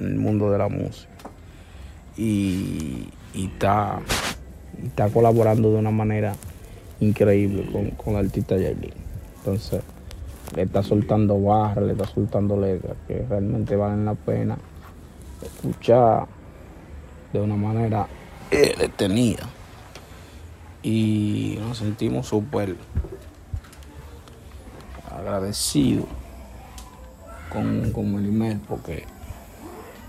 En el mundo de la música. Y, y está, está colaborando de una manera increíble con, con el artista Yailin. Entonces, le está soltando barras, le está soltando letras que realmente valen la pena escuchar de una manera detenida. Y nos sentimos súper agradecidos con, con Melimel porque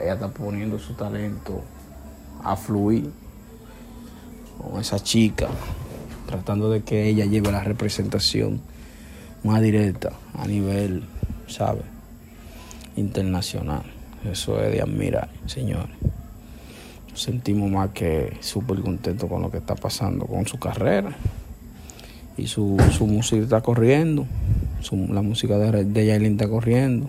Ella está poniendo su talento a fluir con esa chica, tratando de que ella lleve la representación más directa a nivel, ¿sabe? Internacional. Eso es de admirar, señores. Nos sentimos más que súper contentos con lo que está pasando con su carrera. Y su, su música está corriendo. Su- la música de, de Yailin está corriendo.